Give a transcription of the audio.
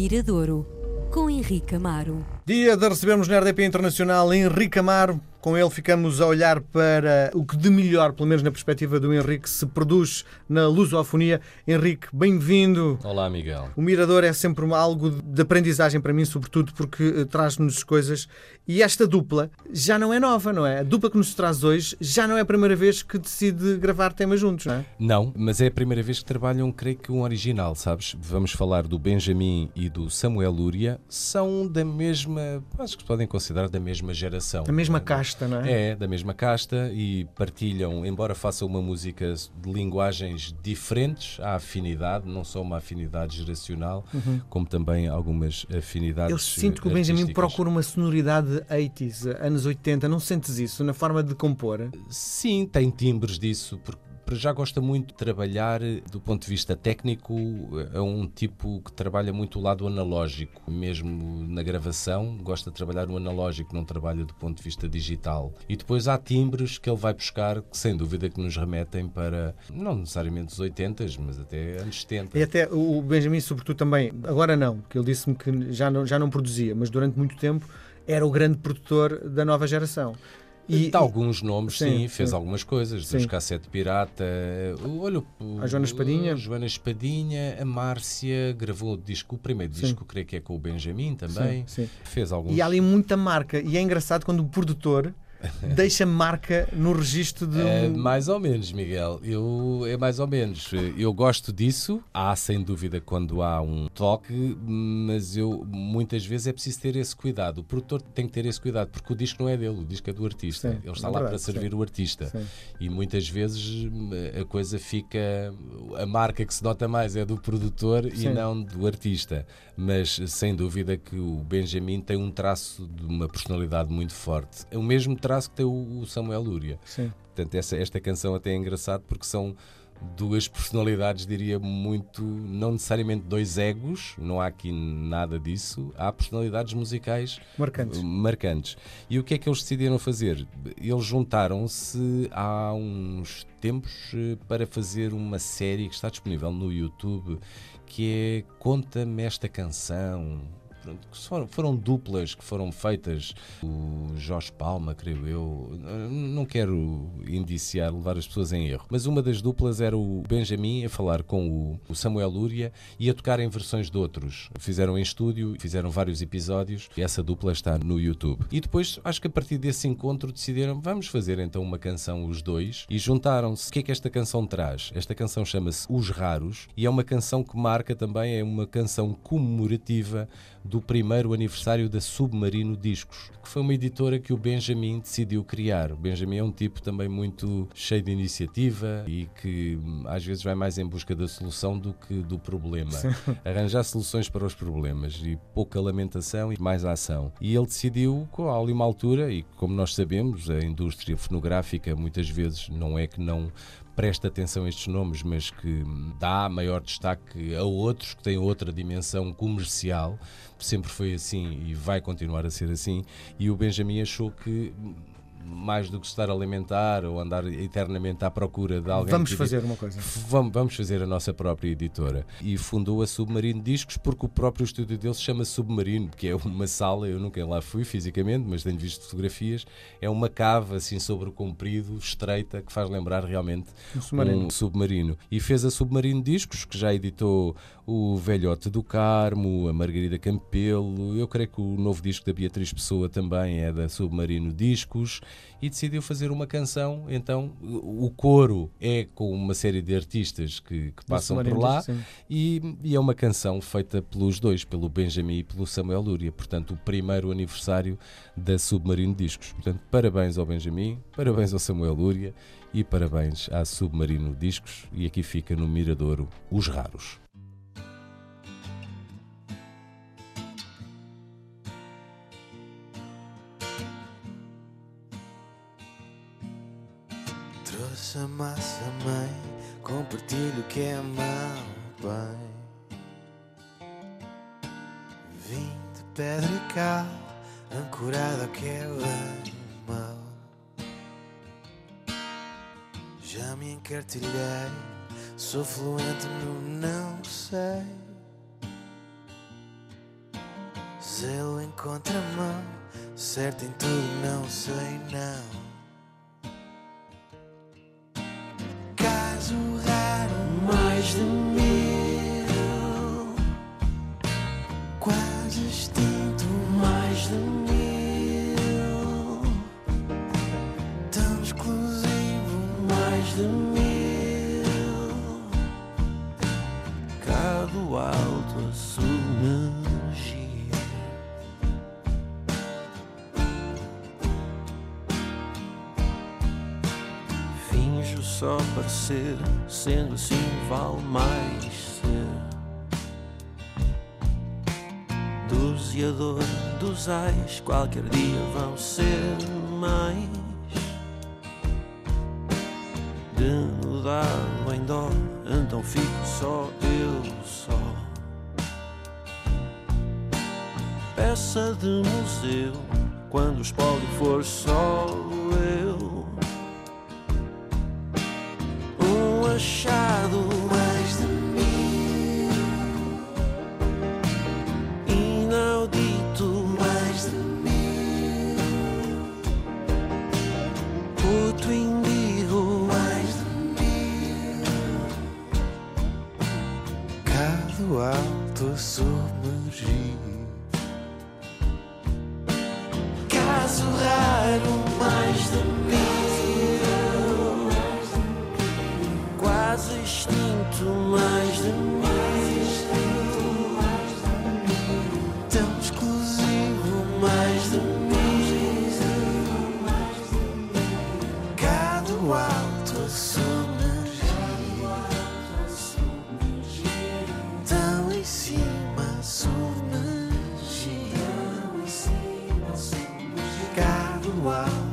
Miradouro, com Henrique Amaro. Dia de recebermos na RDP Internacional Henrique Amaro. Com ele ficamos a olhar para o que de melhor, pelo menos na perspectiva do Henrique, se produz na lusofonia. Henrique, bem-vindo. Olá, Miguel. O Mirador é sempre algo de aprendizagem para mim, sobretudo porque eh, traz-nos coisas. E esta dupla já não é nova, não é? A dupla que nos traz hoje já não é a primeira vez que decide gravar temas juntos, não é? Não, mas é a primeira vez que trabalham, creio que um original, sabes? Vamos falar do Benjamin e do Samuel Lúria. São da mesma, acho que se podem considerar da mesma geração. A mesma casta, não é? É, da mesma casta e partilham, embora façam uma música de linguagens diferentes, há afinidade, não só uma afinidade geracional, como também algumas afinidades. Eu sinto que o Benjamin procura uma sonoridade 80s, anos 80. Não sentes isso na forma de compor? Sim, tem timbres disso, porque para já gosta muito de trabalhar eh, do ponto de vista técnico, é um tipo que trabalha muito o lado analógico, mesmo na gravação, gosta de trabalhar o analógico, não trabalha do ponto de vista digital. E depois há timbres que ele vai buscar, que sem dúvida que nos remetem para, não necessariamente os 80, mas até anos 70. E até o Benjamin, sobretudo, também, agora não, porque ele disse-me que já não, já não produzia, mas durante muito tempo era o grande produtor da nova geração. E, alguns nomes, sim, sim, fez sim. algumas coisas, Sim. dos Cassete Pirata, olha, A Joana Espadinha. a Joana Espadinha, a Márcia, gravou o disco, o primeiro disco, creio que é com o Benjamin também, fez alguns... E há ali muita marca. E é engraçado quando o produtor deixa marca no registro de. É, mais ou menos, Miguel. Eu, é mais ou menos. Eu gosto disso. Há, sem dúvida, quando há um toque, mas eu muitas vezes é preciso ter esse cuidado. O produtor tem que ter esse cuidado, porque o disco não é dele, o disco é do artista. Sim, Ele está é lá verdade, para servir sim. o artista. Sim. E muitas vezes hum, a coisa fica. A marca que se nota mais é do produtor Sim. e não do artista. Mas sem dúvida que o Benjamin tem um traço de uma personalidade muito forte. É o mesmo traço que tem o Samuel Lúria. Sim. Portanto, essa, esta canção até é engraçado porque são duas personalidades, diria muito, não necessariamente dois egos, não há aqui nada disso, há personalidades musicais Marcantes. uh, marcantes. E o que é que eles decidiram fazer? Eles juntaram-se há uns tempos eh, para fazer uma série que está disponível no YouTube que é Conta-me esta canção. Pronto, que foram, foram duplas que foram feitas. O Jorge Palma, creio eu. Não quero indiciar, levar as pessoas em erro. Mas uma das duplas era o Benjamin a falar com o- Samuel Lúria e a tocar em versões de outros. Fizeram em estúdio, fizeram vários episódios e essa dupla está no YouTube. E depois, acho que a partir desse encontro decidiram, vamos fazer então uma canção os dois e juntaram-se. O que é que esta canção traz? Esta canção chama-se Os Raros e é uma canção que marca também, é uma canção comemorativa do primeiro aniversário da Submarino Discos, que foi uma editora que o Benjamin decidiu criar. O Benjamin é um tipo também muito cheio de iniciativa e que hum, às vezes vai mais em busca da solução do que do problema. Arranjar soluções para os problemas e pouca lamentação e mais ação. E ele decidiu, ali uma altura, e como nós sabemos, a indústria fonográfica muitas vezes não é que não presta atenção a estes nomes, mas que dá maior destaque a outros que têm outra dimensão comercial. Sempre foi assim e vai continuar a ser assim. E o Benjamin achou que mais do que estar a alimentar ou andar eternamente à procura de alguém Vamos fazer uma coisa. Vamos, vamos fazer a nossa própria editora. E fundou a Submarino Discos porque o próprio estúdio dele se chama Submarino, que é uma sala, eu nunca lá fui fisicamente, mas tenho visto fotografias, é uma cave assim sobre o comprido, estreita, que faz lembrar realmente Um submarino. um submarino. E fez a Submarino Discos, que já editou o Velhote do Carmo, a Margarida Campelo, eu creio que o novo disco da Beatriz Pessoa também é da Submarino Discos, e decidiu fazer uma canção. Então, o coro é com uma série de artistas que, que passam por lá, e, e é uma canção feita pelos dois, pelo Benjamin e pelo Samuel Lúria. Portanto, o primeiro aniversário da Submarino Discos. Portanto, parabéns ao Benjamin, parabéns ao Samuel Lúria e parabéns à Submarino Discos. E aqui fica no Miradouro Os Raros. Trouxe a massa, mãe, compartilho que é mau, bem. Vim de pedra e cal, ancorado ao que é bem mau. Já me encartilhei, sou fluente no não sei. Zelo em contramão, certo em tudo, não sei não. Finjo só parecer, sendo assim vale mais ser. Doseador dos ais, qualquer dia vão ser mais. Denudado em dó, então fico só eu só. Peça de museu, quando o espólio for só eu. Achado mais de mil. Inaudito mais de mil. Puto indigo mais de mil. Cá do alto a submergir Caso raro quase extinto, mais de mil. Tão exclusivo, mais de mil. Cá do alto a submergir. Tão em cima a submergir. Cá do alto.